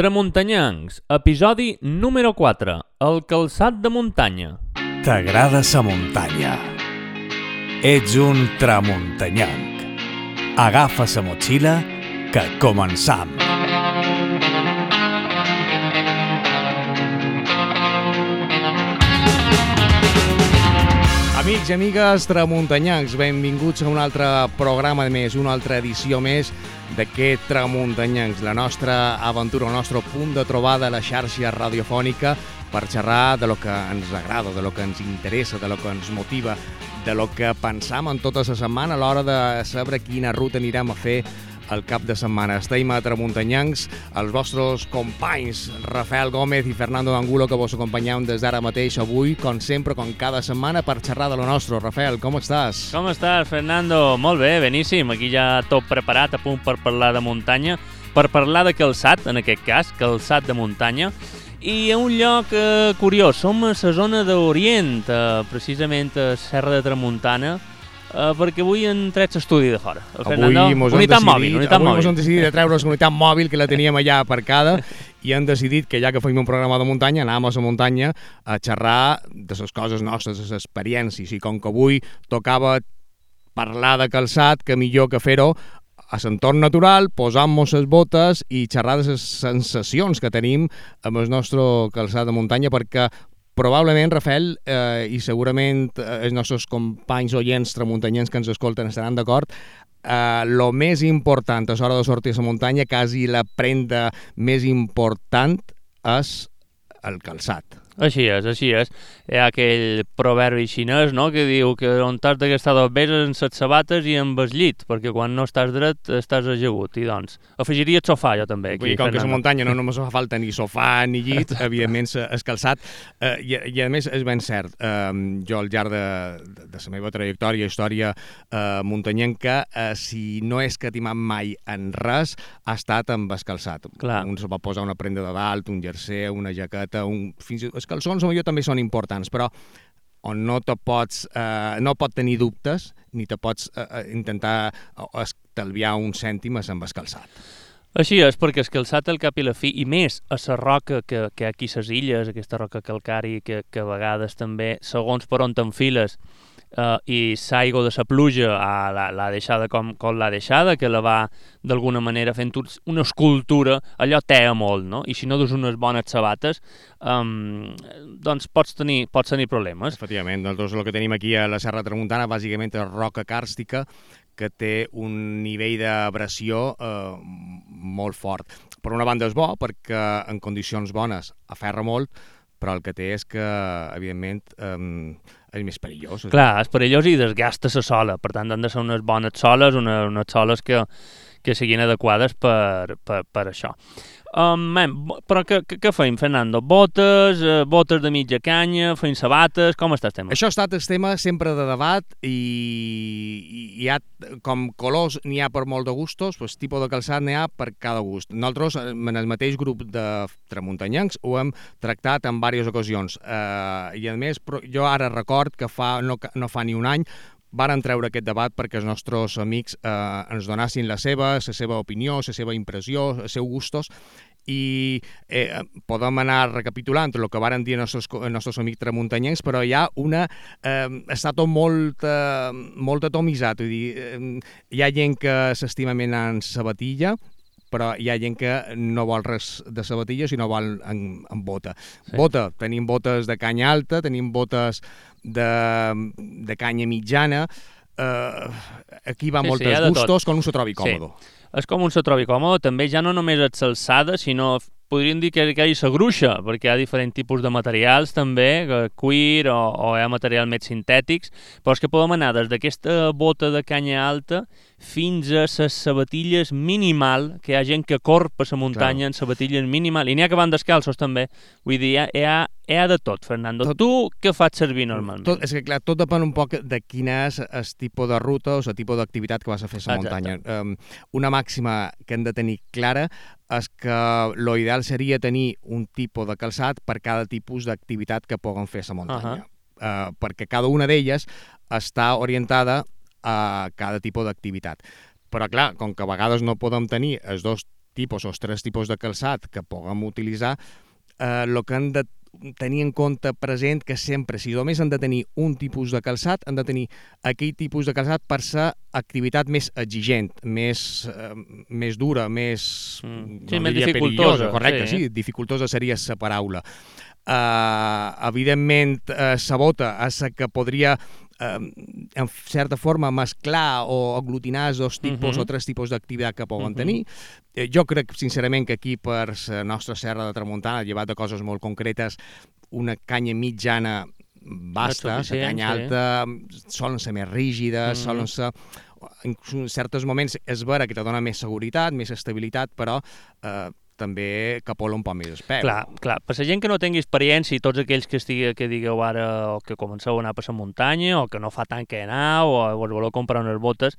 Tramuntanyancs, episodi número 4, el calçat de muntanya. T'agrada sa muntanya. Ets un tramuntanyanc. Agafa sa motxilla que començam. Amics i amigues tramuntanyancs, benvinguts a un altre programa de més, una altra edició més d'aquest Tramuntanyancs, la nostra aventura, el nostre punt de trobada a la xarxa radiofònica per xerrar de lo que ens agrada, de lo que ens interessa, de lo que ens motiva, de lo que pensam en tota la setmana a l'hora de saber quina ruta anirem a fer el cap de setmana. Estem a Tramuntanyancs, els vostres companys Rafael Gómez i Fernando Angulo que vos acompanyeu des d'ara mateix avui, com sempre, com cada setmana, per xerrar de lo nostre. Rafael, com estàs? Com estàs, Fernando? Molt bé, beníssim. Aquí ja tot preparat, a punt per parlar de muntanya, per parlar de calçat, en aquest cas, calçat de muntanya, i a un lloc eh, curiós, som a la zona d'Orient, eh, precisament a Serra de Tramuntana, Uh, perquè avui han tret l'estudi de fora. El avui mos unitat decidit, mòbil, unitat avui mòbil. hem decidit de treure la unitat mòbil que la teníem allà aparcada i han decidit que ja que fem un programa de muntanya anàvem a la muntanya a xerrar de les coses nostres, de les experiències i com que avui tocava parlar de calçat, que millor que fer-ho a l'entorn natural, posant-nos les botes i xerrar de les sensacions que tenim amb el nostre calçat de muntanya perquè probablement, Rafael, eh, i segurament eh, els nostres companys oients tramuntanyens que ens escolten estaran d'acord, eh, lo més important a l'hora de sortir a la muntanya, quasi la prenda més important és el calçat. Així és, així és. Hi ha aquell proverbi xinès no? que diu que on t'has de gastar dos beses en set sabates i amb el llit, perquè quan no estàs dret estàs ajegut. I doncs, afegiria el sofà jo també. Aquí, Aquí, com que Fernando. muntanya no només fa falta ni sofà ni llit, evidentment és calçat. Eh, i, I a més és ben cert, eh, jo al llarg de, de, de la meva trajectòria, història eh, muntanyenca, eh, si no és que timat mai en res, ha estat amb el calçat. Clar. Un se va posar una prenda de dalt, un jersey, una jaqueta, un... fins i tot calçons potser també són importants, però on no te pots, eh, no pot tenir dubtes ni te pots eh, eh, intentar eh, estalviar un cèntim amb el calçat. Així és, perquè el calçat al cap i la fi, i més a la roca que, que aquí a les illes, aquesta roca calcari que, que a vegades també, segons per on t'enfiles, eh, i l'aigua de la pluja l'ha deixada com, com l'ha deixada, que la va d'alguna manera fent una escultura, allò tea molt, no? I si no dus unes bones sabates, um, doncs pots tenir, pots tenir problemes. Efectivament, nosaltres el que tenim aquí a la Serra Tramuntana bàsicament és roca càrstica que té un nivell d'abrasió eh, molt fort. Per una banda és bo perquè en condicions bones aferra molt, però el que té és que, evidentment, eh, és més perillós. Clar, és perillós i desgasta la sola, per tant han de ser unes bones soles, una, unes soles que, que siguin adequades per, per, per això. Um, man, bo- però què, què, feim, Fernando? Botes, eh, botes de mitja canya, feim sabates, com està el tema? Això ha estat el tema sempre de debat i, i hi ha, com colors n'hi ha per molt de gustos, pues, tipus de calçat n'hi ha per cada gust. Nosaltres, eh, en el mateix grup de tramuntanyancs, ho hem tractat en diverses ocasions. Eh, I a més, jo ara record que fa, no, no fa ni un any varen treure aquest debat perquè els nostres amics eh, ens donassin la seva, la seva opinió, la seva impressió, els seus gustos, i eh, podem anar recapitulant el que varen dir els nostres, els nostres amics tramuntanyencs, però hi ha una... Eh, està tot molt, eh, molt atomitzat, vull dir, eh, hi ha gent que s'estima en sabatilla, però hi ha gent que no vol res de sabatilla, sinó vol en, en bota. Sí. Sí. Bota, tenim botes de canya alta, tenim botes de, de canya mitjana, eh, aquí va Sí, sí, sí, moltes ha de tot. gustos, com un se trobi Sí. còmode. És com un se trobi còmode, també ja no només és l'alçada, sinó podríem dir que, que hi ha la gruixa, perquè hi ha diferents tipus de materials també, que cuir o, o hi ha materials més sintètics, però és que podem anar des d'aquesta bota de canya alta fins a les sabatilles minimal, que hi ha gent que corre per la muntanya en sabatilles minimal, i n'hi ha que van descalços també, vull dir, hi ha, hi ha, hi ha de tot, Fernando. Tot- Tu què fas servir normalment? Tot, és que, clar, tot depèn un poc de quin és el tipus de ruta o el tipus d'activitat que vas a fer a la muntanya. Um, una màxima que hem de tenir clara és que lo ideal seria tenir un tipus de calçat per cada tipus d'activitat que puguen fer a la muntanya. Uh, perquè cada una d'elles està orientada a cada tipus d'activitat. Però, clar, com que a vegades no podem tenir els dos tipus o els tres tipus de calçat que puguem utilitzar, el eh, que han de tenir en compte present que sempre, si només han de tenir un tipus de calçat, han de tenir aquell tipus de calçat per ser activitat més exigent, més, eh, més dura, més... Mm. Sí, no més dificultosa. Correcte, sí. sí, dificultosa seria la paraula. Uh, evidentment, uh, Sabota és que podria eh, en certa forma mesclar o aglutinar els dos tipus uh -huh. o tres tipus d'activitat que poden uh -huh. tenir. Eh, jo crec, sincerament, que aquí per la nostra serra de Tramuntana, llevat de coses molt concretes, una canya mitjana basta, la canya sí. alta solen ser més rígides, uh -huh. solen ser en certs moments és vera que te dona més seguretat, més estabilitat, però eh, també capola un poc més el peu. Clar, clar, per la gent que no tingui experiència i tots aquells que estigui, que digueu ara o que comenceu a anar per la muntanya o que no fa tant que anar o vos voleu comprar unes botes,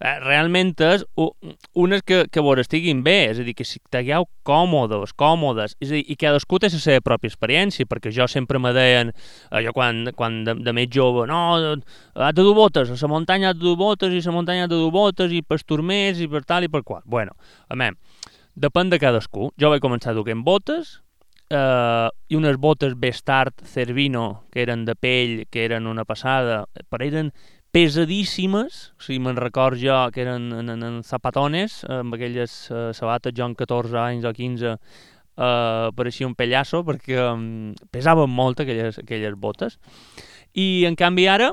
eh, realment és unes que, que vos estiguin bé, és a dir, que si estigueu còmodes, còmodes, és a dir, i cadascú té la seva pròpia experiència, perquè jo sempre me deien, eh, jo quan, quan de, de més jove, no, has de dur botes, a la muntanya has de dur botes, i a la muntanya has de dur botes, i per turmers, i per tal i per qual. Bueno, a mi, Depèn de cadascú. Jo vaig començar duent botes, eh, i unes botes Bestart Cervino, que eren de pell, que eren una passada, però eren pesadíssimes, o sigui, me'n record jo que eren en, en, en zapatones, amb aquelles eh, sabates, jo amb 14 anys o 15, eh, pareixia un pellasso, perquè um, pesaven molt aquelles, aquelles botes. I, en canvi, ara,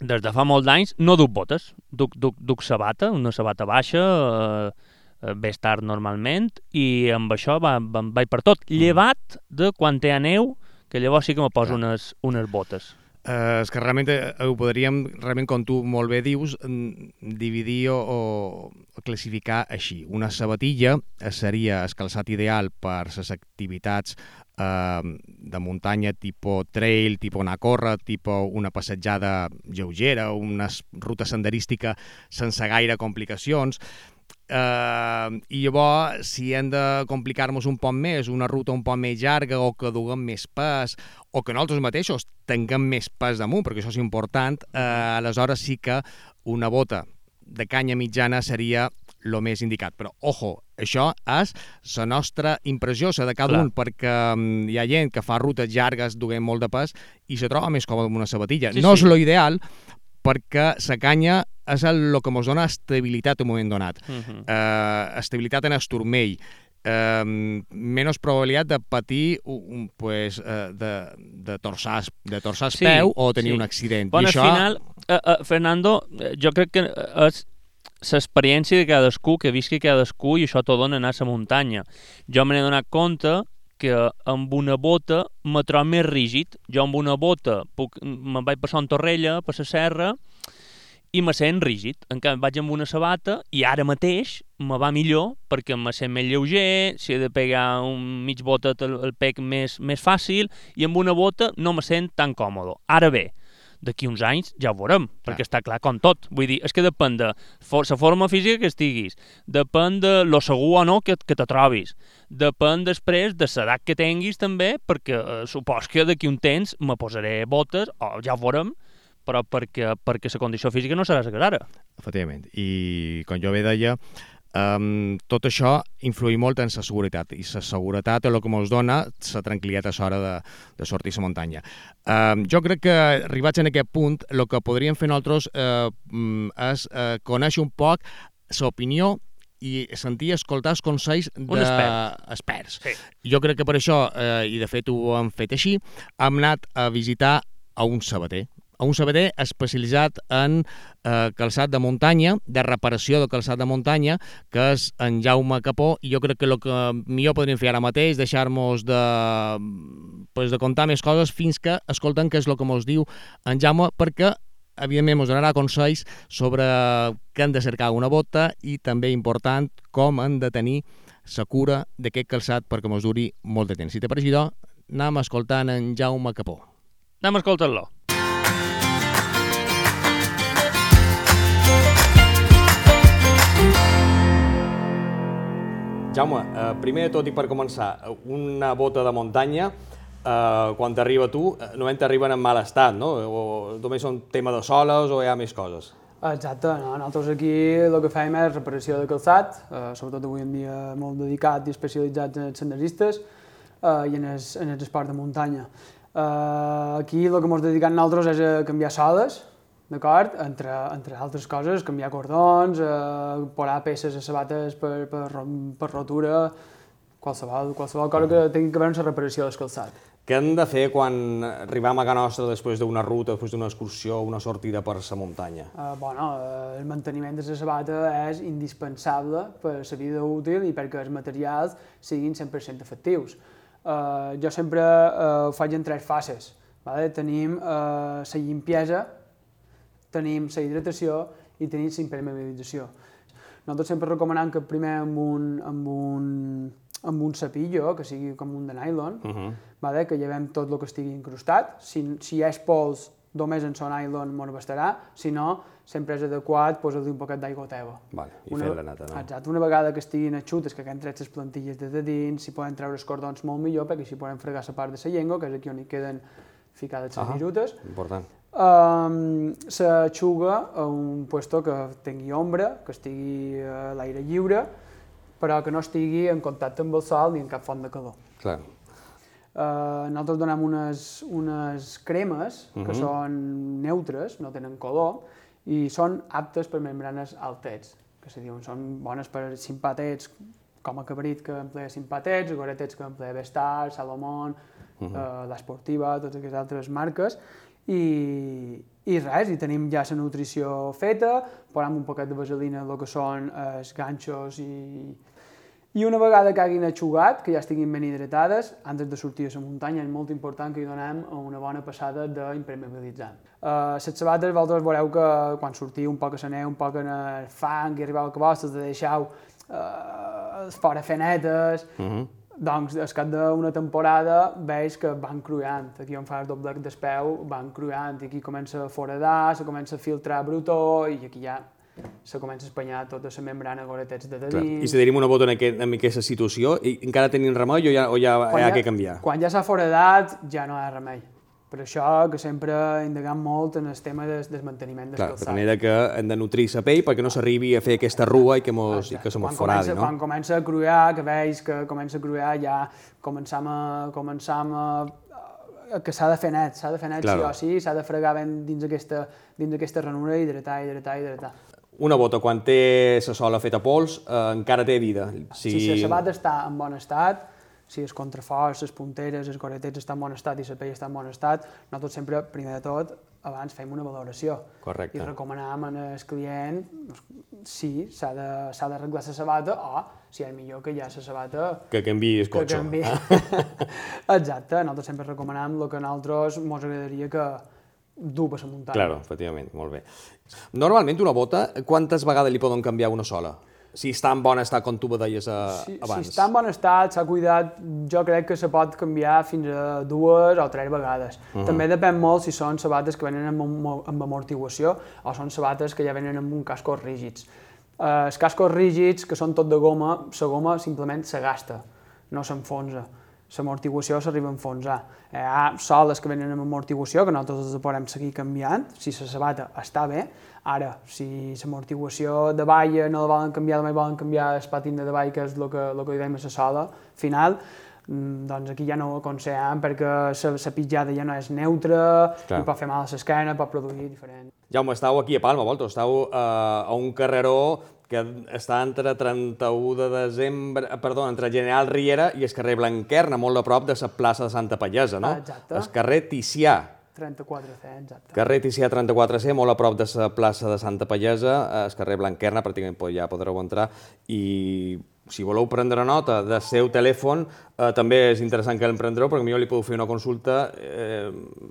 des de fa molts anys, no duc botes, duc, duc, duc sabata, una sabata baixa, eh, més tard normalment, i amb això va, va, vaig per tot, mm. llevat de quan té a neu, que llavors sí que me poso unes, unes botes. Uh, és que realment eh, ho podríem, realment com tu molt bé dius, dividir o, o classificar així. Una sabatilla seria el calçat ideal per les activitats uh, de muntanya tipus trail, tipus anar a córrer, tipus una passejada lleugera, una ruta senderística sense gaire complicacions. Uh, I llavors, si hem de complicar-nos un poc més, una ruta un poc més llarga o que duguem més pes o que nosaltres mateixos tinguem més pes damunt, perquè això és important, uh, aleshores sí que una bota de canya mitjana seria el més indicat. Però, ojo, això és la nostra impressió, la de cada Clar. un, perquè um, hi ha gent que fa rutes llargues duent molt de pes i se troba més còmode amb una sabatilla. Sí, no sí. és lo ideal, perquè la canya és el que ens dona estabilitat en un moment donat. Uh -huh. uh, estabilitat en el turmell, eh, menys probabilitat de patir un, pues, uh, de, de torçar, de torçar sí, peu o tenir sí. un accident. Bueno, I això... al final, uh, uh, Fernando, jo crec que és l'experiència de cadascú, que visqui cadascú, i això t'ho dona anar a la muntanya. Jo me n'he donat compte que amb una bota me trobo més rígid. Jo amb una bota puc, me'n vaig passar en Torrella, per la serra, i me sent rígid. En canvi, vaig amb una sabata i ara mateix me va millor perquè me sent més lleuger, si he de pegar un mig bota el, el pec més, més fàcil i amb una bota no me sent tan còmode. Ara bé, d'aquí uns anys ja ho veurem, clar. perquè està clar com tot. Vull dir, és que depèn de la forma física que estiguis, depèn de lo segur o no que, que te trobis, depèn després de l'edat que tinguis també, perquè eh, supos que d'aquí un temps me posaré botes, o ja ho veurem, però perquè, perquè la condició física no serà la que ara. Efectivament, i com jo bé deia, Um, tot això influï molt en la seguretat i la seguretat és el que ens dona la tranquil·litat a l'hora de, de sortir a la muntanya. Um, jo crec que arribats en aquest punt el que podríem fer nosaltres uh, és uh, conèixer un poc l'opinió i sentir escoltar els consells d'experts. Sí. Jo crec que per això, eh, i de fet ho hem fet així, hem anat a visitar a un sabater, a un sabater especialitzat en eh, calçat de muntanya, de reparació de calçat de muntanya, que és en Jaume Capó, i jo crec que el que millor podríem fer ara mateix, deixar-nos de, pues, de contar més coses fins que escolten què és el que ens diu en Jaume, perquè evidentment ens donarà consells sobre què han de cercar una bota i també important com han de tenir la cura d'aquest calçat perquè ens duri molt de temps. Si te pareix, idò, anem escoltant en Jaume Capó. Anem escoltant-lo. Jaume, eh, primer tot i per començar, una bota de muntanya, eh, quan t'arriba tu, eh, normalment t'arriben en mal estat, no? O només són tema de soles o hi ha més coses? Exacte, no? nosaltres aquí el que fem és reparació de calçat, eh, sobretot avui en dia molt dedicat i especialitzats en els senderistes eh, i en el, en el esport de muntanya. Eh, aquí el que ens dediquem nosaltres és a canviar soles, d'acord? Entre, entre altres coses, canviar cordons, eh, posar peces a sabates per, per, per rotura, qualsevol, qualsevol cosa que tingui que veure amb la reparació del calçat. Què hem de fer quan arribem a Can Nostra després d'una ruta, després d'una excursió, una sortida per la muntanya? Uh, bueno, uh, el manteniment de la sabata és indispensable per la vida útil i perquè els materials siguin 100% efectius. Uh, jo sempre uh, ho faig en tres fases. Vale? Tenim uh, la llimpiesa, tenim la hidratació i tenim la impermeabilització. Nosaltres sempre recomanem que primer amb un, amb un amb un cepillo, que sigui com un de nylon, uh -huh. vale? que llevem tot el que estigui incrustat. Si, si és pols, només en son nylon mos bastarà, si no, sempre és adequat posar-li un poquet d'aigua teva. Vale, i fer la neta, no? Exacte, una vegada que estiguin eixutes, que haguem tret les plantilles de dins, si poden treure els cordons molt millor, perquè així podem fregar la part de la llengua, que és aquí on hi queden ficades les -huh. virutes. Important. Um, s'aixuga a un puesto que tingui ombra, que estigui a l'aire lliure, però que no estigui en contacte amb el sol ni en cap font de calor. Clar. Uh, nosaltres donem unes, unes cremes que uh -huh. són neutres, no tenen color, i són aptes per membranes altets, que se diuen, són bones per simpatets, com a cabrit que emplea simpatets, goretets que emplea Vestar, Salomon, uh -huh. uh, l'Esportiva, totes aquestes altres marques, i, i res, i tenim ja la nutrició feta, posem un poquet de vaselina el que són els ganxos i, i una vegada que hagin aixugat, que ja estiguin ben hidratades, antes de sortir a la muntanya és molt important que hi donem una bona passada d'impermeabilitzant. Uh, les sabates, vosaltres veureu que quan sortiu un poc a la neu, un poc en el fang i arribeu al cabòs, de deixeu uh, fora fenetes, uh -huh. Doncs al cap d'una temporada veus que van cruant. Aquí on fa el doble d'espeu van cruant i aquí comença a foradar, se comença a filtrar brutó i aquí ja se comença a espanyar tota la membrana goretets de dins... I si tenim una bota en, aquest, en aquesta situació, i encara tenim remei o ja, o ja hi ha que canviar? Quan ja s'ha foradat, ja no hi ha remei. Per això que sempre indagam molt en el tema del desmanteniment del Clar, calçat. de manera que hem de nutrir la pell perquè no s'arribi a fer aquesta rua i que, mos, i que se mos foradi, no? Quan comença a cruiar, que veus que comença a cruiar, ja començam a, començam a, que s'ha de fer net, s'ha de fer net claro. sí o sí, s'ha de fregar ben dins aquesta, dins aquesta ranura i hidratar, hidratar, hidratar una bota, quan té la sola feta pols, eh, encara té vida. Si, si la sabata està en bon estat, si els contraforts, les punteres, els goretets estan en bon estat i la pell està en bon estat, nosaltres sempre, primer de tot, abans fem una valoració. Correcte. I recomanam al client si s'ha d'arreglar la sabata o si és millor que ja la sabata... Que canvi el cotxe. Que canvi. Exacte, nosaltres sempre recomanam el que a nosaltres ens agradaria que, dur per la muntanya. Claro, efectivament, molt bé. Normalment una bota, quantes vegades li poden canviar una sola? Si està en bon estat, com tu me deies uh, si, abans. Si està en bon estat, s'ha cuidat, jo crec que se pot canviar fins a dues o tres vegades. Uh -huh. També depèn molt si són sabates que venen amb, amb amortiguació o són sabates que ja venen amb un casco rígids. Uh, els cascos rígids, que són tot de goma, la goma simplement se gasta, no s'enfonsa l'amortiguació s'arriba a enfonsar. Hi ha soles que venen amb amortiguació, que nosaltres les podem seguir canviant, si la sabata està bé. Ara, si l'amortiguació de valla no la volen canviar, només volen canviar el patín de davall, que és el que, el que diem a la sola final, mm, doncs aquí ja no ho aconsellem perquè la pitjada ja no és neutra, Clar. i pot fer mal a l'esquena, pot produir diferent. Jaume, estàu aquí a Palma, vosaltres estàu uh, a un carreró que està entre 31 de desembre, eh, perdó, entre General Riera i el carrer Blanquerna, molt a prop de la plaça de Santa Pallesa, no? Ah, exacte. El carrer Ticià. 34C, exacte. Carrer Ticià 34C, molt a prop de la plaça de Santa Pallesa, el carrer Blanquerna, pràcticament ja podreu entrar, i si voleu prendre nota del seu telèfon, eh, també és interessant que el prendreu, perquè millor li podeu fer una consulta eh,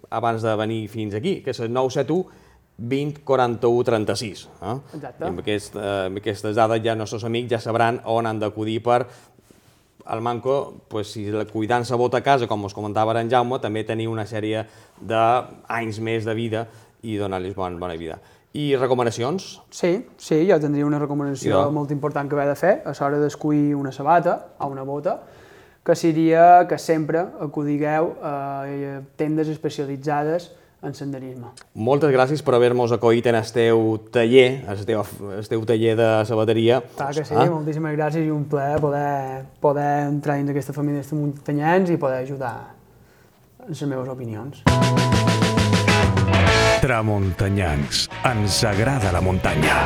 abans de venir fins aquí, que és el 971 20 41 36. Eh? Exacte. I amb, aquest, eh, amb aquestes dades ja els nostres amics ja sabran on han d'acudir per al Manco, pues, si la bota a casa, com us comentava en Jaume, també tenia una sèrie d'anys més de vida i donar-los bon, bona vida. I recomanacions? Sí, sí, jo tindria una recomanació jo. molt important que haver de fer a l'hora d'escollir una sabata o una bota, que seria que sempre acudigueu a tendes especialitzades en senderisme. Moltes gràcies per haver-nos acollit en el teu taller, el teu, el teu taller de sabateria. Clar que sí, ah? moltíssimes gràcies i un plaer poder, poder entrar dins d'aquesta família de muntanyans i poder ajudar en les meves opinions. Tramuntanyans. Ens agrada la muntanya.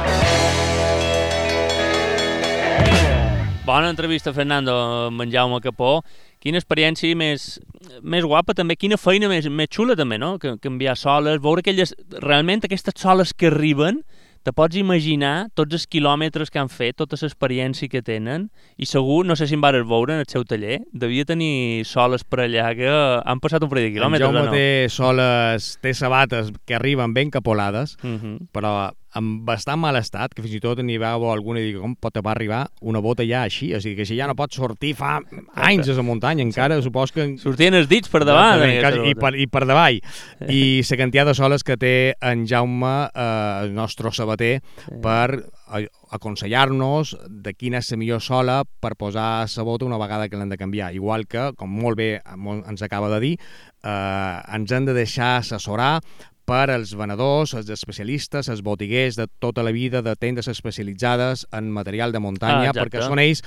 Bona entrevista, Fernando, amb en Jaume Capó. Quina experiència més, més guapa també, quina feina més, més xula també, no? Que, canviar soles, veure aquelles, realment aquestes soles que arriben, te pots imaginar tots els quilòmetres que han fet, tota l'experiència que tenen, i segur, no sé si em vares veure en el seu taller, devia tenir soles per allà que han passat un parell de quilòmetres, en Jaume no? té soles, té sabates que arriben ben capolades, Uh -huh. però amb bastant mal estat, que fins i tot n'hi veu alguna i dic, com pot arribar una bota ja així? O sigui, que si ja no pot sortir fa anys a la muntanya, encara supos que... Sortien els dits per davant. Aquesta quasi, i, per, I per davall. I la quantitat de soles que té en Jaume, eh, el nostre sabater, sí. per aconsellar-nos de quina és la millor sola per posar la bota una vegada que l'hem de canviar. Igual que, com molt bé ens acaba de dir, eh, ens hem de deixar assessorar per als venedors, els especialistes, els botiguers de tota la vida, de tendes especialitzades en material de muntanya, Ah, exacte. perquè són ells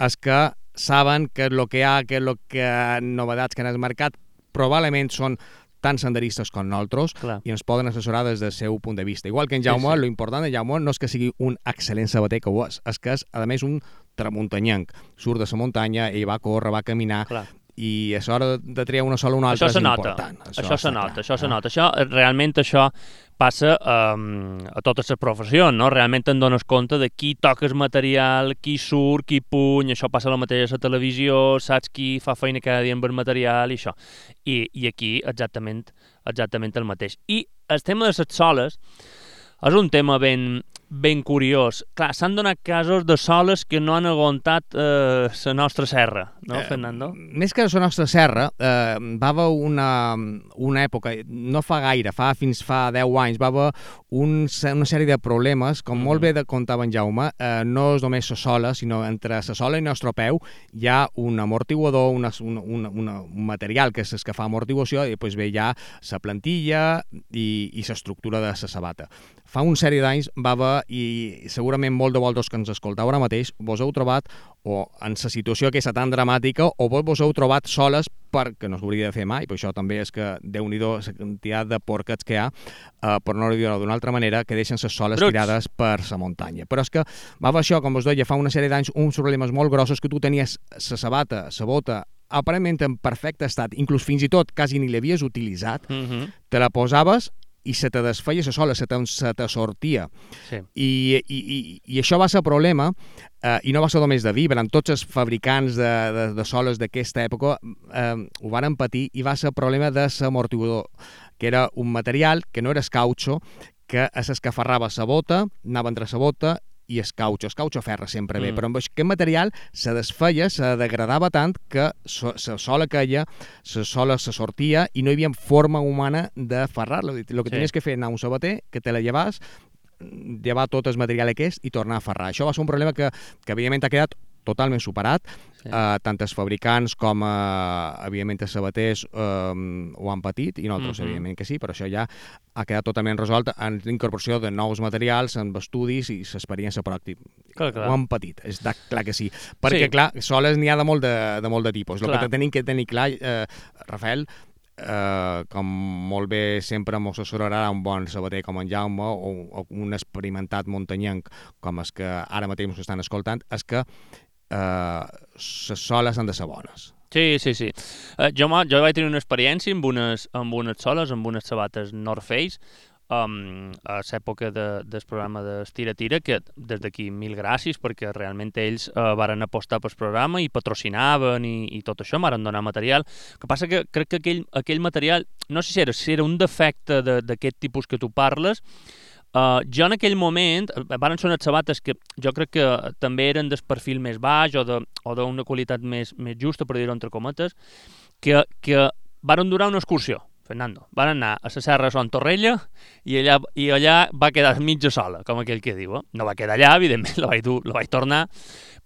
els que saben què és el que hi ha, què és el que novetats que han al mercat, probablement són tan senderistes com nosaltres Clar. i ens poden assessorar des del seu punt de vista. Igual que en Jaume, Sí, sí. lo important de Jaume no és que sigui un excel·lent sabater, que ho és, és que és, a més, un tramuntanyanc. Surt de la muntanya, ell va córrer, va caminar, Clar. I a l'hora de triar una sola o una altra Això és nota, important. això, està se nota, clar. això se Ah. nota. Això, eh, realment això passa um, a totes les professions, no? Realment te'n dones compte de qui toca el material, qui surt, qui puny, això passa el mateix a la televisió, saps qui fa feina cada dia amb el material i això. I, i aquí exactament, exactament el mateix. I el tema de les soles és un tema ben, ben curiós. Clar, s'han donat casos de soles que no han aguantat eh, la nostra serra, no, Fernando? Més que la nostra serra, eh, va haver una, una època, no fa gaire, fa fins fa 10 anys, va haver un, una sèrie de problemes, com molt bé de contava en Jaume, eh, no és només la sola, sinó entre la sola i el nostre peu hi ha un amortiguador, una, una, una, una, un material que és el que fa amortiguació, i després ve ja la plantilla i, i l'estructura de la sabata. Fa un sèrie d'anys va haver, i segurament molt de vosaltres que ens escoltau ara mateix, vos heu trobat o en la situació aquesta tan dramàtica o vos vos heu trobat soles perquè no s'hauria de fer mai, per això també és que déu nhi la quantitat de porquets que hi ha, eh, per no dir-ho d'una altra manera, que deixen les soles Bruts. tirades per la muntanya. Però és que va això, com us deia, fa una sèrie d'anys, uns problemes molt grossos que tu tenies la sabata, la bota, aparentment en perfecte estat, inclús fins i tot quasi ni l'havies utilitzat, Mm -hmm. te la posaves i se te desfeia la sola, se te, se te sortia. Sí. I, i, i, i això va ser problema, eh, i no va ser només de Vibram, tots els fabricants de, de, de soles d'aquesta època eh, ho varen patir i va ser problema de l'amortiguador, que era un material que no era escauxo, que s'escafarrava la bota, anava entre la bota i el caucho. El caucho ferra sempre bé, Mm. però amb aquest material se desfeia, se degradava tant que so, la sola caia, la sola se sortia i no hi havia forma humana de ferrar-la. El que Sí. tenies que fer anar a un sabater, que te la llevas, llevar tot el material aquest i tornar a ferrar. Això va ser un problema que, que evidentment ha quedat totalment superat. Sí. Uh, tant els fabricants com, uh, evidentment, els sabaters uh, ho han patit, i nosaltres, uh -huh. evidentment que sí, però això ja ha quedat totalment resolt en l'incorporació de nous materials, amb estudis i l'experiència pràctica. Clar, clar. Ho han patit, és de, clar que sí. Perquè, Sí. clar, soles n'hi ha de molt de, de, molt de tipus. El Clar. que tenim que tenir clar, eh, Rafael, eh, com molt bé sempre m'ho assessorarà un bon sabater com en Jaume o, o un experimentat muntanyenc com els que ara mateix ens estan escoltant, és que eh, les soles han de ser bones. Sí, sí, sí. Uh, jo, jo vaig tenir una experiència amb unes, amb unes soles, amb unes sabates North Face, um, a l'època de, del programa d'Estira-Tira, que des d'aquí mil gràcies, perquè realment ells uh, varen apostar pel programa i patrocinaven i, i tot això, varen donar material. Que passa que crec que aquell, aquell material, no sé si era, si era un defecte de- d'aquest tipus que tu parles, Uh, jo en aquell moment, eh, van ser unes sabates que jo crec que també eren del perfil més baix o d'una qualitat més, més justa, per dir-ho entre cometes, que, que varen durar una excursió, Fernando. Van anar a la Serra Son Torrella i allà, i allà va quedar mitja sola, com aquell que diu. Eh? No va quedar allà, evidentment, la vaig, dur, la vaig tornar,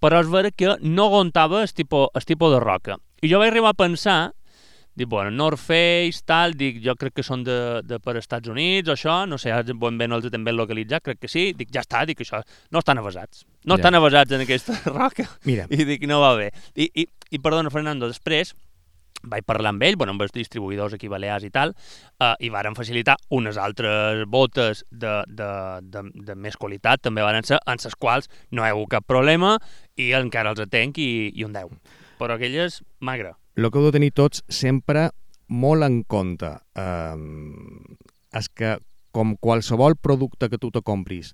però és vera que no aguantava el tipus, el tipus de roca. I jo vaig arribar a pensar Dic, bueno, North Face, tal, dic, jo crec que són de, de per Estats Units o això, no sé, ben bé no els he ben localitzat, crec que sí, dic, ja està, dic, això, no estan avasats. No Ja. estan avasats en aquesta roca. Mira. I dic, no va bé. I, i, i perdona, Fernando, després vaig parlar amb ell, bueno, amb els distribuïdors aquí balears i tal, eh, i varen facilitar unes altres botes de, de, de, de més qualitat, també varen ser, en les quals no hi ha hagut cap problema i encara els atenc i, i un 10. Però aquelles, magre. El que heu de tenir tots sempre molt en compte eh, és que com qualsevol producte que tu te compris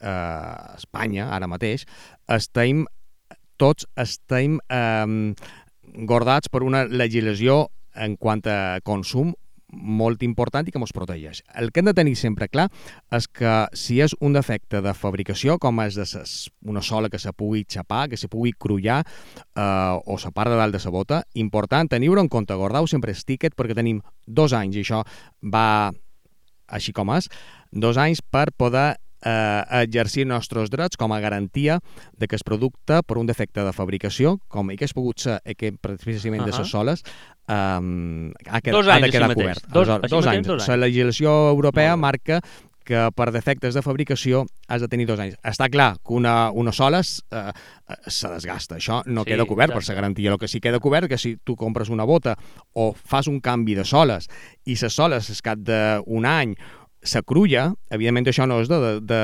eh, a Espanya, ara mateix, estem, tots estem eh, gordats per una legislació en quant a consum molt important i que ens protegeix. El que hem de tenir sempre clar és que si és un defecte de fabricació, com és de ses, una sola que se pugui xapar, que se pugui crullar eh, o la part de dalt de la bota, important tenir-ho en compte, guardau sempre el ticket perquè tenim dos anys, i això va així com és, dos anys per poder eh, exercir els nostres drets com a garantia de que el producte, per un defecte de fabricació, com hi hagués pogut ser aquest precisament uh -huh. de les soles, um, ha, que, Dos ha de quedar cobert. Dos- Aleshores, dos anys. dos anys. La legislació europea marca que per defectes de fabricació has de tenir dos anys. Està clar que una, una sola es, eh, eh, se desgasta. Això no Sí, queda cobert per exacte. la garantia. El que sí queda cobert que si tu compres una bota o fas un canvi de soles i les soles, al cap d'un any, se crulla, evidentment això no és de, de, de,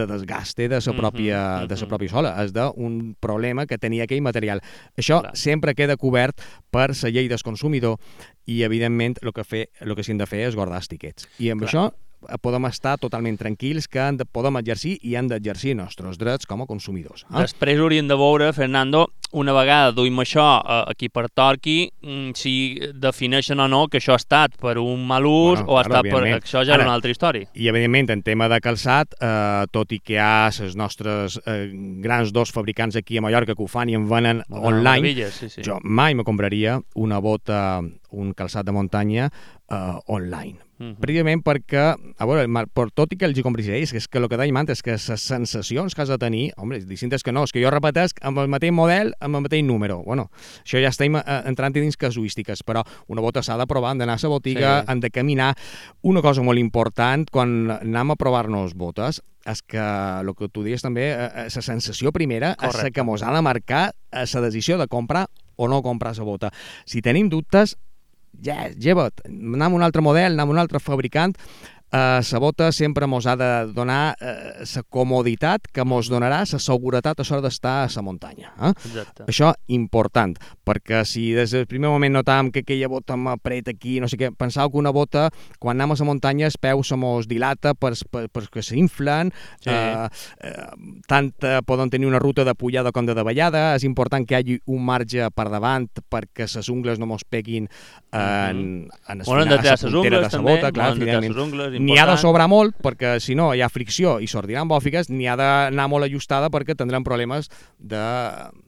de desgaste de la pròpia, de la pròpia sola, és d'un problema que tenia aquell material. Això Clar. sempre queda cobert per la llei del consumidor i, evidentment, el que, fer, el que s'han de fer és guardar els tiquets. I amb Clar. això eh, podem estar totalment tranquils que han de, podem exercir i han d'exercir els nostres drets com a consumidors. Ah? Després hauríem de veure, Fernando, una vegada duim això eh, aquí per Torqui, mm, si defineixen o no que això ha estat per un mal ús Bueno, o ha estat per... Això ja era una altra història. I, evidentment, en tema de calçat, eh, tot i que hi ha les nostres eh, grans dos fabricants aquí a Mallorca que ho fan i en venen Una online, sí, sí. jo mai me compraria una bota, un calçat de muntanya eh, online. Mhm. Precisament perquè, a veure, per tot i que els ells, que és que el que abans és que les sensacions que has de tenir, home, és distintes que no, és que jo repetesc amb el mateix model, amb el mateix número. Bueno, això ja estem eh, entrant dins casuístiques, però una bota s'ha de provar, han d'anar a la botiga, Sí. han de caminar. Una cosa molt important quan anem a provar-nos botes és que el que tu dius també, la sensació primera és la Correcte. que mos ha de marcar la decisió de comprar o no comprar la bota. Si tenim dubtes, ja, lleva't, anem a un altre model, anem a un altre fabricant, eh, la bota sempre mos ha de donar la comoditat que mos donarà la seguretat a l'hora d'estar a la muntanya. Eh? Exacte. Això important, perquè si des del primer moment notàvem que aquella bota m'apret aquí, no sé què, pensava que una bota, quan anem a la muntanya, el peu se mos dilata per, per, perquè s'inflen, Sí. eh, eh, tant eh, poden tenir una ruta de pujada com de davallada, és important que hi hagi un marge per davant perquè les ungles no mos peguin en, en el Bueno, hem final, de a tallar la les puntera ungles, de la també. bota, clar, Bueno, hem de tallar evidentment. les ungles, N'hi ha de sobrar molt, perquè si no hi ha fricció i sortiran bòfiques, n'hi ha d'anar molt ajustada perquè tindran problemes de,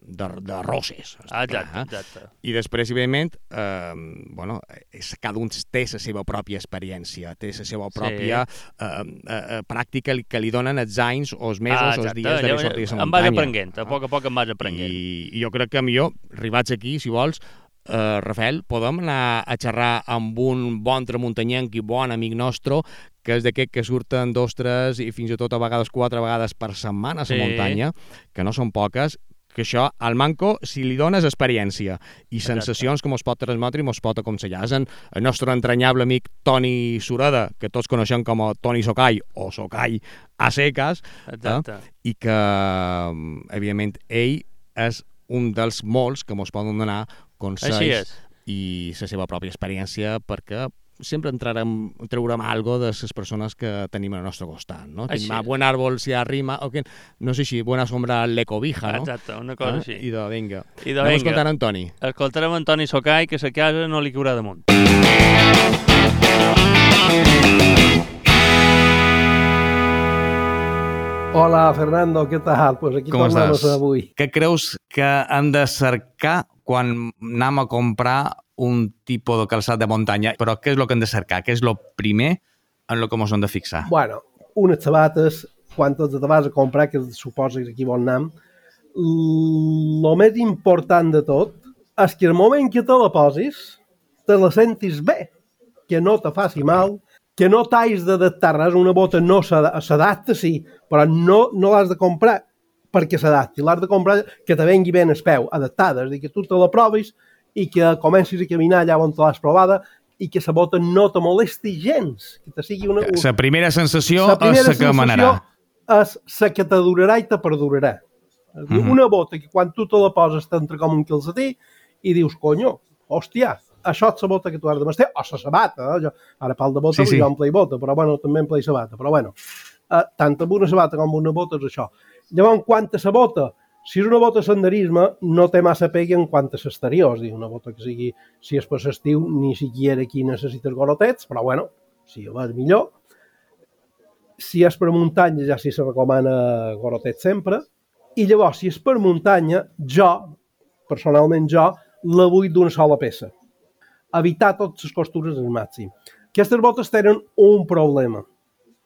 de, de rosses. Ah, exacte, Clar, eh? exacte. I després, evidentment, eh, bueno, és, cada un té la seva pròpia experiència, té la seva pròpia eh, eh, eh, pràctica que li donen els anys o els mesos ah, o els exacte. dies d'haver sortit a la Em vas muntanya. aprenent, a poc a poc em vas aprenent. I, I jo crec que millor, arribats aquí, si vols, eh, Rafael, podem anar a xerrar amb un bon tramuntanyenc i bon amic nostre, que és d'aquest que surten dos, tres i fins i tot a vegades quatre vegades per setmana a la Sí. muntanya, que no són poques, que això, al manco, si li dones experiència i Exacte. sensacions que mos pot transmetre i mos pot aconsellar. És en el nostre entranyable amic Toni Sureda, que tots coneixem com a Toni Socai o Socai a seques, Exacte. i que, mm, evidentment, ell és un dels molts que mos poden donar consells és. i la seva pròpia experiència perquè sempre entrarem, traurem algo de les persones que tenim al nostre costat, no? Així Tenim a és. buen árbol si arrima, o que, no sé si buena sombra le cobija, no? Exacte, una cosa Ah, així. I de vinga. I de Anem vinga. escoltant en Toni. Escoltarem Antoni Socai, que sa casa no li caurà damunt. Hola, Fernando, què tal? Pues aquí Com estàs? avui. Què creus que han de cercar quan anem a comprar un tipus de calçat de muntanya? Però què és el que han de cercar? Què és el primer en el que ens hem de fixar? Bueno, unes sabates, quan te vas a comprar, que suposa que aquí vol anar, el més important de tot és que el moment que te la posis te la sentis bé, que no te faci mal, que no t'has d'adaptar res, una bota no s'ada- s'adapta, sí, però no, no l'has de comprar perquè s'adapti, l'has de comprar que te vengui ben el peu, adaptada, és a dir, que tu te la provis i que comencis a caminar allà on te l'has provada i que la bota no te molesti gens, que te sigui una... La primera sensació La primera és la que manarà. és la que te durarà i te perdurarà. Dir, Mhm. Una bota que quan tu te la poses t'entra com un calcetí i dius, conyo, hòstia, això és la bota que tu has de mestre, o la sabata, eh? jo, ara parlo de bota, Sí, sí, jo em play bota, però bueno, també em play sabata, però bueno, uh, tant amb una sabata com amb una bota és això. Llavors, quant a la bota, si és una bota de senderisme, no té massa pega en quant a l'exterior, és dir, una bota que sigui, si és per l'estiu, ni siquiera aquí necessites gorotets, però bueno, si ho vas millor. Si és per muntanya, ja sí se recomana gorotet sempre. I llavors, si és per muntanya, jo, personalment jo, la vull d'una sola peça. Evitar totes les costures al màxim. Aquestes botes tenen un problema,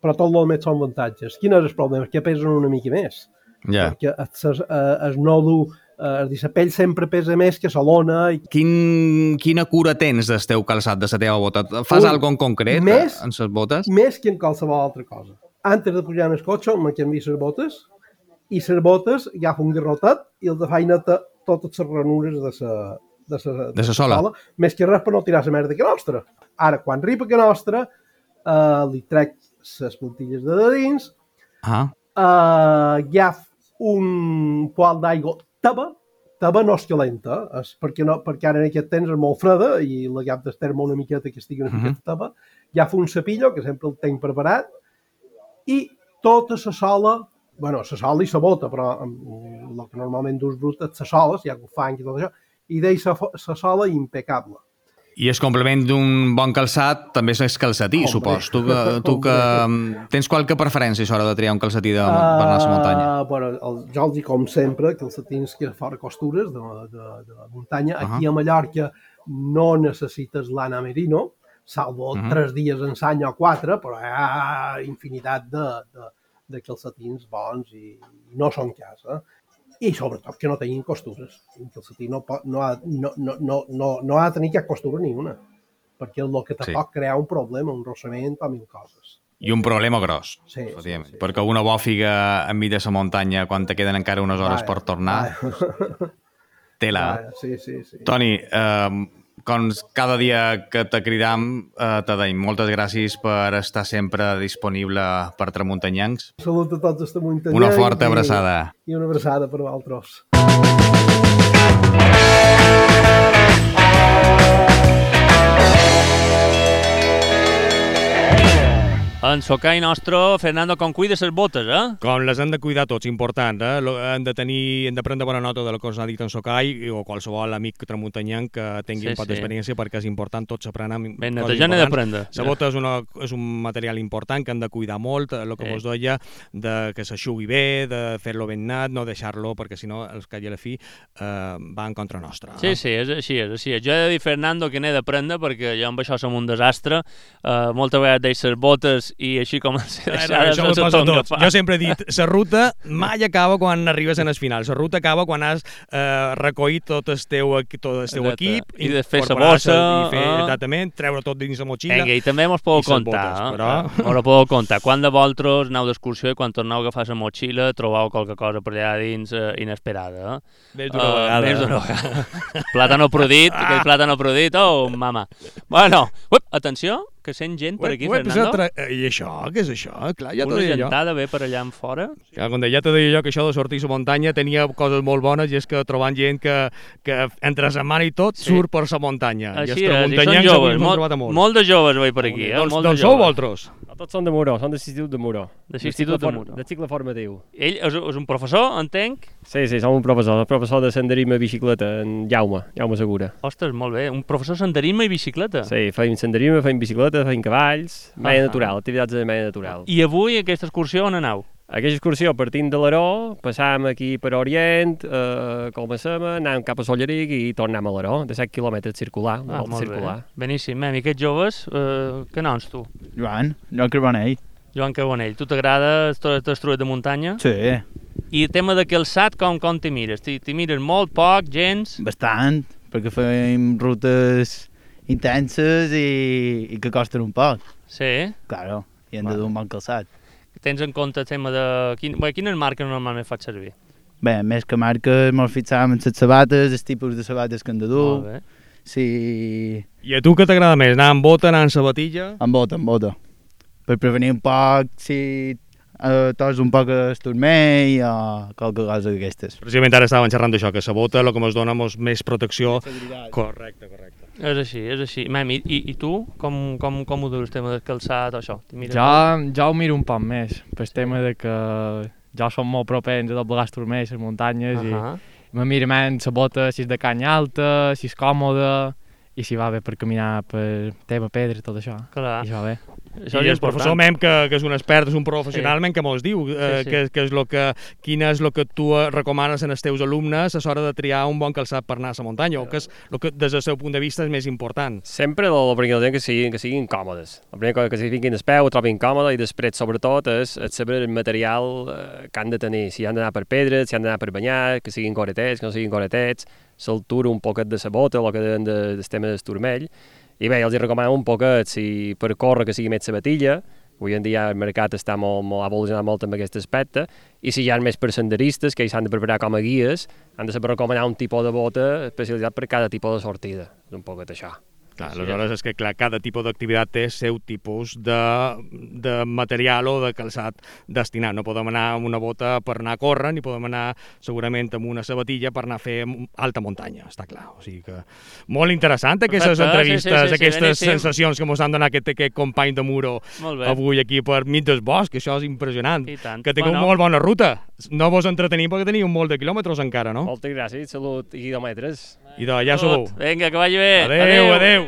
però tot el més són avantatges. Quin és el problema? Que pesen una mica més. Ja. Perquè es, es, es nodo, eh, és dir, la pell sempre pesa més que la lona. I... Quin, quina cura tens del teu calçat, de la teva bota? Fas Ui, alguna en concret més- en les botes? més que en qualsevol altra cosa. Antes de pujar en el cotxe, me canvi les botes i les botes agafo un garrotet i el de feina te totes les ranures de la de sa, De sa sola. més que res per no tirar la merda que nostra. Ara, quan ripa que nostra, eh, li trec les puntilles de de dins, Ah, eh, agaf un poal d'aigua taba, taba no és calenta, és perquè, no, perquè ara en aquest temps és molt freda i l'agaf d'esterma una miqueta que estigui una Mhm. miqueta taba, agafo un cepillo, que sempre el tenc preparat, i tota la sola, bueno, la sola i la bota, però mm, el que normalment dus brut és la sola, si hi ha fang i tot això, i deix la sola impecable. I el complement d'un bon calçat també és el calcetí, Hombre. supos. Tu que, tu que mm, tens qualque preferència a l'hora de triar un calcetí de, per anar a la muntanya? Uh, bueno, el, jo els dic com sempre, que els satins que fora costures de, de, de la muntanya. Ahà. Aquí a Mallorca no necessites l'ana merino, salvo Mhm. tres dies en l'any o quatre, però hi ha infinitat de, de, de calcetins bons i, i no són cas. Eh? I sobretot que no tinguin costures. Un calcetí no, pot, no, ha, no, no, no, no, no ha de tenir cap costura ni una, perquè el que te Sí. pot crear un problema, un rossament o mil coses. I un problema gros, Sí, sí, sí. Perquè una bòfiga enmig de la muntanya, quan te queden encara unes hores Vaja, per tornar, vaja. tela. Vaja, sí, sí, sí. Toni, eh, com cada dia que te cridam, eh, te deim moltes gràcies per estar sempre disponible per tramuntanyancs. Salut a tots els tamuntanyencs. Una forta i- abraçada. I una abraçada per vosaltres. En socai nostre, Fernando, com cuides les botes, eh? Com les han de cuidar tots, important, eh? Lo- Han de tenir, han de prendre bona nota del que us ha dit en Socai o qualsevol amic tramuntanyanc que tingui Sí, un pot sí. d'experiència perquè és important tot s'aprenen Ben, netejant he importants. d'aprendre. La bota és, una, és un material important que han de cuidar molt, el que Eh. vos deia, de que s'aixugui bé, de fer-lo ben nat, no deixar-lo, perquè si no, els que i a la fi eh, va en contra nostra. Sí, sí, és així, és així. Jo he de dir, Fernando, que n'he d'aprendre, perquè jo amb això som un desastre. Uh, moltes vegades deixo les botes i així com les deixades. Jo sempre he dit, la ruta mai acaba quan arribes en el final. La ruta acaba quan has eh, recollit tot el teu, tot el teu equip, I de fer incorporar-se bossa, i fer, eh? exactament, treure tot dins la motxilla. Vinga, i també mos podeu contar, botes, eh? però- Mos ho podeu contar. Quan de vosaltres aneu d'excursió i quan torneu a agafar la motxilla trobeu qualque cosa per allà dins eh, inesperada, eh? Més d'una Eh, vegada. Més eh? d'una vegada. plàtano prodit, aquell plàtano prodit, oh, mama. Bueno, uep, atenció, que sent gent per aquí, Fernando. tra- eh, I això? Què és això? Clar, ja Una gentada bé per allà en fora. Clar, com deia, ja t'ho deia jo que això de sortir a la muntanya tenia coses molt bones i és que trobant gent que, que entre la setmana i tot Sí. surt per la muntanya. Així I és, i són joves, molt, molt. molt de joves veig per aquí, eh? Doncs, molt de doncs sou vosaltres. Tots són de Moró, són de l'Institut de Moró. De l'Institut de Moró. for- De cicle formatiu. Ell és, és un professor, entenc? Sí, sí, som un professor, el professor de senderisme i bicicleta, en Jaume, Jaume Segura. Ostres, molt bé. Un professor senderisme i bicicleta. Sí, feim senderisme, feim bicicleta, feim cavalls, medi Ah. natural, activitats de medi natural. I avui, aquesta excursió, on aneu? Aquesta excursió partint de l'Aró, passam aquí per Orient, eh, comencem, anem cap a Solleric i tornem a l'Aró, de 7 quilòmetres circular, Ah, molt circular. bé. Beníssim. Mem, i aquests joves, eh, que noms tu? Joan, Joan Carbonell. Joan Carbonell, tu t'agrada el truet de muntanya? Sí, I el tema de calçat, com, com t'hi mires? T'hi t'hi mires molt, poc, gens? bastant, perquè fem rutes intenses i, i que costen un poc. Sí? Claro, i hem de dur un bon calçat. Tens en compte el tema de... Quin... Bé, quines marques normalment faig servir? Bé, més que marques, molt fixàvem en les sabates, els tipus de sabates que hem de dur. Molt bé. Sí, I a tu què t'agrada més, anar amb bota, anar amb sabatilla? amb bota, amb bota. Per prevenir un poc si eh, tos un poc el turmell o qualque cosa d'aquestes. Precisament ara estàvem xerrant d'això, que la bota el que ens dona mos més protecció. Correcte, correcte. És així, és així. Mem, i, i, i tu, com, com, com ho dius, el tema del calçat o això? Jo, jo ho miro un poc més, pel tema de que jo som molt propens a doblegar els turmells, les muntanyes, Uh -huh. i me miro menys la bota, si és de canya alta, si és còmoda, i si va bé per caminar per tema pedra, tot això. Clar. I això va bé. Això I és el professor. Mem, que, que és un expert, és un professional, Sí. Mem, que mos diu eh, Sí, sí. Que, que és lo que, quin és el que tu recomanes als teus alumnes a l'hora de triar un bon calçat per anar a la muntanya, o que és el que des del seu punt de vista és més important. Sempre el, el primer que siguin, que siguin còmodes. El primer que, que s'hi fiquin el peu, ho trobin còmode i després, sobretot, és, és saber el material eh, que han de tenir. Si han d'anar per pedres, si han d'anar per banyar, que siguin coretets, que no siguin coretets, l'altura un poquet de la bota, el que deien de, del tema del turmell. I bé, els hi recomano un poquet, si per córrer que sigui més sabatilla, avui en dia el mercat està molt, molt, evolucionat molt en aquest aspecte, i si hi ha més per senderistes, que ells s'han de preparar com a guies, han de saber recomanar un tipus de bota especialitzat per cada tipus de sortida. És un poquet això. Clar, aleshores és que clar, cada tipus d'activitat té seu tipus de, de material o de calçat destinat. No podem anar amb una bota per anar a córrer, ni podem anar segurament amb una sabatilla per anar a fer alta muntanya, està clar. O sigui que molt interessant aquestes Perfecte, entrevistes, sí, sí, sí, sí, aquestes beníssim. sensacions que ens han donat aquest, aquest company de Muro avui aquí per mig del bosc, això és impressionant. Que tingueu Bueno. molt bona ruta. No vos entretenim perquè teniu molt de quilòmetres encara, no? Moltes gràcies, salut i quilòmetres. I de ja sou. Vinga, que vagi bé. Adéu, adéu.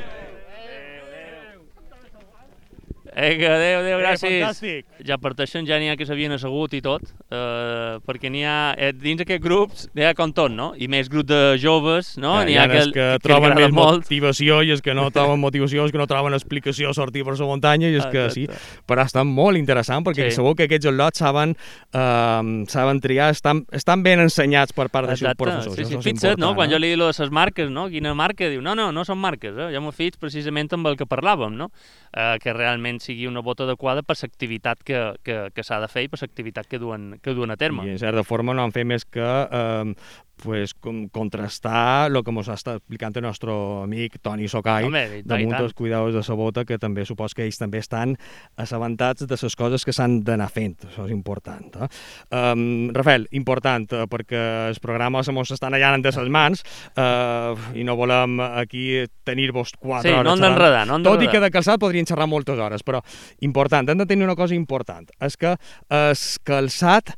Vinga, adéu, adéu, Eh, gràcies. fantàstic. Ja parteixen, ja n'hi ha que s'havien assegut i tot, eh, perquè n'hi ha, eh, dins aquests grups, n'hi ha com tot, no? I més grup de joves, no? Ja, N'hi hi ha ha que, troben li agrada més molt. motivació i els que no troben motivació, els que no troben explicació a sortir per la muntanya i els que sí. Però està molt interessant perquè Sí. segur que aquests al·lots saben, eh, saben triar, estan, estan ben ensenyats per part dels seus professors. sí, sí. Això Fixa't, no? important, Quan jo li dic de les marques, no? Quina marca? Diu, no, no, no són marques, eh? Jo m'ho fix precisament amb el que parlàvem, no? Eh, que realment sigui una bota adequada per l'activitat que, que, que s'ha de fer i per l'activitat que, duen, que duen a terme. I en certa forma no han fet més que eh, pues, com, contrastar el que ens està explicant el nostre amic Toni Socai Home, i damunt dels cuidados de la bota, que també supos que ells també estan assabentats de les coses que s'han d'anar fent. Això és important. Eh? Um, Rafael, important, eh, perquè els programes se mos estan allant de les mans eh, i no volem aquí tenir-vos quatre Sí, hores no hem xerrant. d'enredar, no Tot i que de calçat podrien xerrar moltes hores, però important, hem de tenir una cosa important, és que el calçat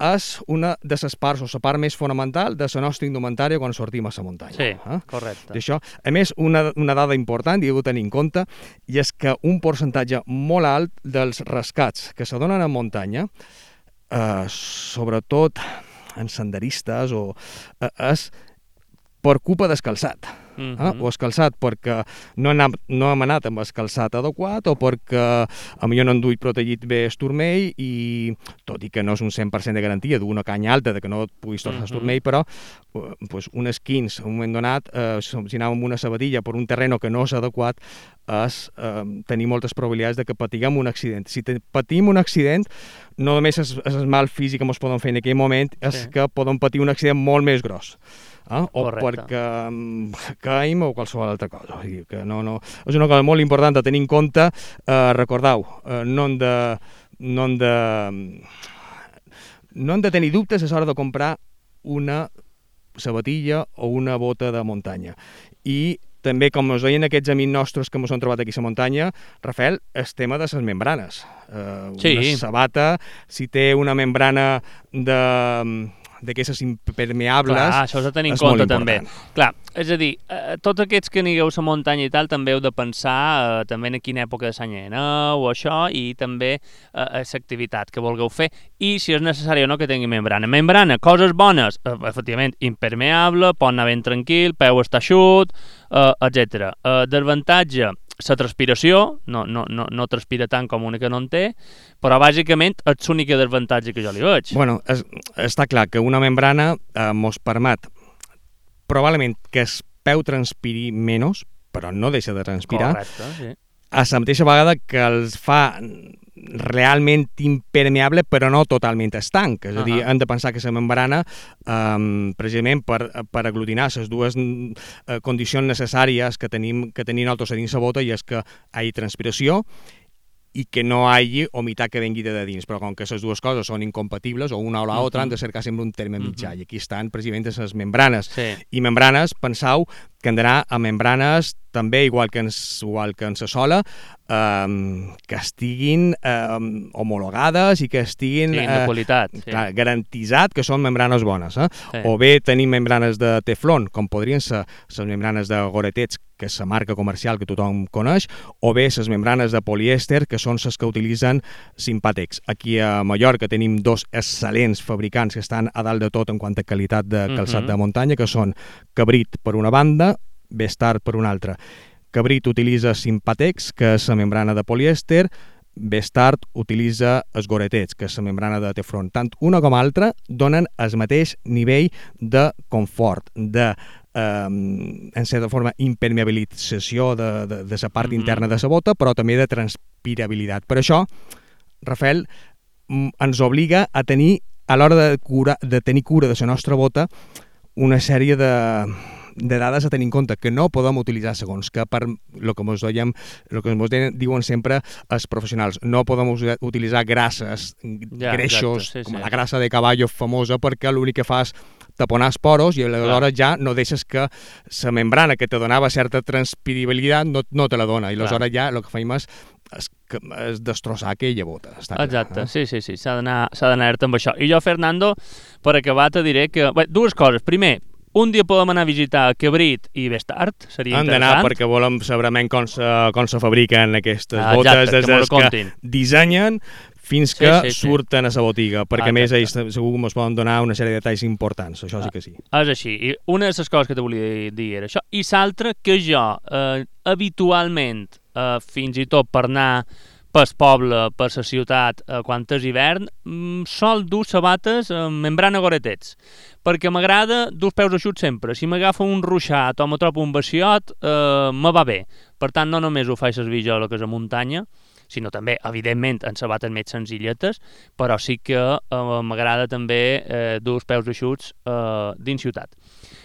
és una de les parts o la part més fonamental de la nostra indumentària quan sortim a la muntanya. Sí, eh? correcte. D'això, a més, una, una dada important i heu de tenir en compte i és que un percentatge molt alt dels rescats que se donen a muntanya, eh, sobretot en senderistes, o, eh, és per culpa del calçat. Mhm. Eh? O escalçat perquè no, hem, no hem anat amb escalçat adequat o perquè a millor no han duit protegit bé el turmell i tot i que no és un 100% de garantia d'una canya alta de que no et puguis tornar Mhm. el turmell, però eh, pues, unes 15 en un moment donat, eh, si anàvem amb una sabatilla per un terreno que no és adequat, és eh, tenir moltes probabilitats de que patiguem un accident. Si te, patim un accident, no només és, és el mal físic que ens poden fer en aquell moment, és Sí. que podem patir un accident molt més gros eh? o Correcte. perquè mm, caim o qualsevol altra cosa. O sigui, que no, no... És una cosa molt important a tenir en compte. Eh, recordeu, eh, no hem de... No hem de, no hem de tenir dubtes a l'hora de comprar una sabatilla o una bota de muntanya. I també, com us deien aquests amics nostres que ens han trobat aquí a la muntanya, Rafael, el tema de les membranes. Eh, Sí. Una sabata, si té una membrana de d'aquestes impermeables... Clar, això has de tenir en compte també. Clar, és a dir, eh, tots aquests que anigueu a la muntanya i tal, també heu de pensar eh, també en quina època de l'any aneu o això, i també eh, l'activitat que vulgueu fer, i si és necessari o no que tingui membrana. Membrana, coses bones, eh, efectivament, impermeable, pot anar ben tranquil, peu està xut, eh, etc. Eh, D'avantatge, la transpiració, no, no, no, no transpira tant com una que no en té, però bàsicament és l'únic desavantatge que jo li veig. Bueno, es, està clar que una membrana eh, mos permet probablement que el peu transpiri menys però no deixa de transpirar, Correcte, sí. a la mateixa vegada que els fa realment impermeable però no totalment estanc, és a dir, hem de pensar que la membrana um, precisament per, per aglutinar les dues uh, condicions necessàries que tenim, que tenim nosaltres dins la bota i és que hi transpiració i que no hi hagi humitat que vengui de dins, però com que les dues coses són incompatibles, o una o l'altra, Mhm. han de cercar sempre un terme mitjà, Mhm. i aquí estan precisament les membranes. Sí. I membranes, pensau que han d'anar a membranes també, igual que en, igual que en la sola, um, que estiguin um, homologades i que estiguin Sí, de qualitat. Sí. clar, garantitzat que són membranes bones. Eh? Sí. O bé tenim membranes de teflon, com podrien ser les membranes de Goretets, que és la marca comercial que tothom coneix, o bé les membranes de polièster, que són les que utilitzen Simpatex. Aquí a Mallorca tenim dos excel·lents fabricants que estan a dalt de tot en quant a qualitat de calçat Mhm. de muntanya, que són Cabrit per una banda, Bestard per una altra. Cabrit utilitza Simpatex, que és la membrana de polièster, Bestard utilitza els goretets, que és la membrana de teflon. Tant una com altra donen el mateix nivell de confort, de eh, en certa forma impermeabilització de, de, de la part Mhm. interna de la bota, però també de transpirabilitat. Per això, Rafael, mm, ens obliga a tenir, a l'hora de, cura, de tenir cura de la nostra bota, una sèrie de, de dades a tenir en compte que no podem utilitzar segons que per el que ens dèiem, el que ens diuen, sempre els professionals, no podem utilitzar grasses, Ja, greixos, exacte, sí, com sí. la grassa de caballo famosa, perquè l'únic que fa és taponar els poros i aleshores ja no deixes que la membrana que te donava certa transpirabilitat no, no te la dona i Clar. aleshores ja el que feim és, que- és destrossar aquella bota. Està clar, Exacte, eh? sí, sí, sí, s'ha d'anar s'ha d'anar amb això. I jo, Fernando, per acabar, te diré que... Bé, dues coses. Primer, un dia podem anar a visitar Cabrit i Bestart, seria Hem d'anar interessant. perquè volem saber com se, com se fabriquen aquestes Ah, botes, exacte, des que des que dissenyen fins Sí, que sí, sí. surten a la botiga, perquè Ah, a més ells segur que ens poden donar una sèrie de detalls importants, això sí que sí. És així. I una de les coses que te volia dir era això. I l'altra, que jo, eh, habitualment, eh, fins i tot per anar pel poble, per la ciutat, eh, quan és hivern, mm, sol dur sabates amb membrana goretets, perquè m'agrada dur els peus eixuts sempre. Si m'agafa un ruixat o me trobo un baciot, eh, me va bé. Per tant, no només ho faig servir jo a la que és a muntanya, sinó també, evidentment, en sabates més senzilletes, però sí que eh, m'agrada també eh, dur els peus eixuts eh, dins ciutat.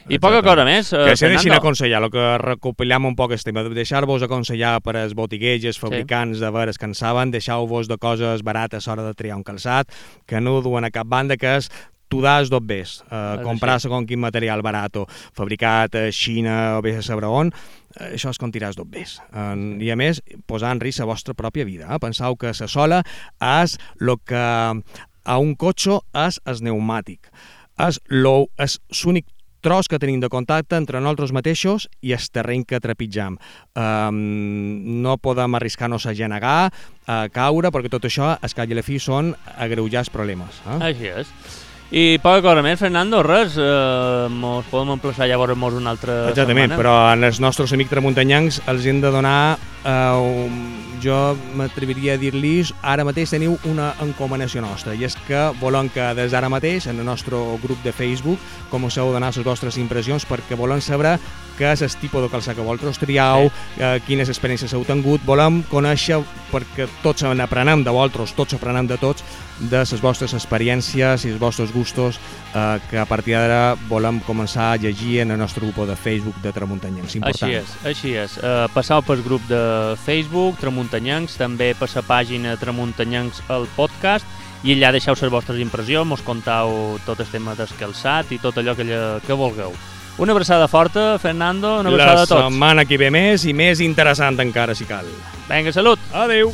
I poca cosa més, eh, Que se deixin aconsellar, el que recopilem un poc el tema, deixar-vos aconsellar per als botiguers, els fabricants de veres que en saben, deixeu-vos de coses barates a l'hora de triar un calçat, que no duen a cap banda, que és tu das dos bes, eh, comprar així. segons quin material barato, fabricat a Xina o bé a saber on, eh, això és com tiràs dos bes. Eh, I a més, posar en risc la vostra pròpia vida. Eh? Penseu que la sola és el que a un cotxe és el pneumàtic. És l'únic tros que tenim de contacte entre nosaltres mateixos i el terreny que trepitjam. Um, no podem arriscar-nos a genegar, a caure, perquè tot això, a escala i a la fi, són agreujar els problemes. Eh? Així és. I poca cosa més, Fernando, res, eh, mos podem emplaçar llavors mos una altra Exactament, setmana. però als nostres amics tramuntanyancs els hem de donar, eh, un, jo m'atreviria a dir-los, ara mateix teniu una encomanació nostra, i és que volem que des d'ara mateix, en el nostre grup de Facebook, comenceu a donar les vostres impressions perquè volem saber què és el tipus de calçat que vosaltres triau, eh, quines experiències heu tingut, volem conèixer, perquè tots n'aprenem de vosaltres, tots aprenem de tots, de les vostres experiències i els vostres gustos eh, que a partir d'ara volem començar a llegir en el nostre grup de Facebook de Tramuntanyencs. Important. Així és, així és. Uh, passau pel grup de Facebook, Tramuntanyancs, també per la pàgina Tramuntanyancs el podcast, i allà deixeu les vostres impressions, mos contau tot el tema del calçat i tot allò que, que vulgueu. Una abraçada forta, Fernando, una abraçada La a tots. setmana que ve més i més interessant encara, si cal. Vinga, salut! Adeu!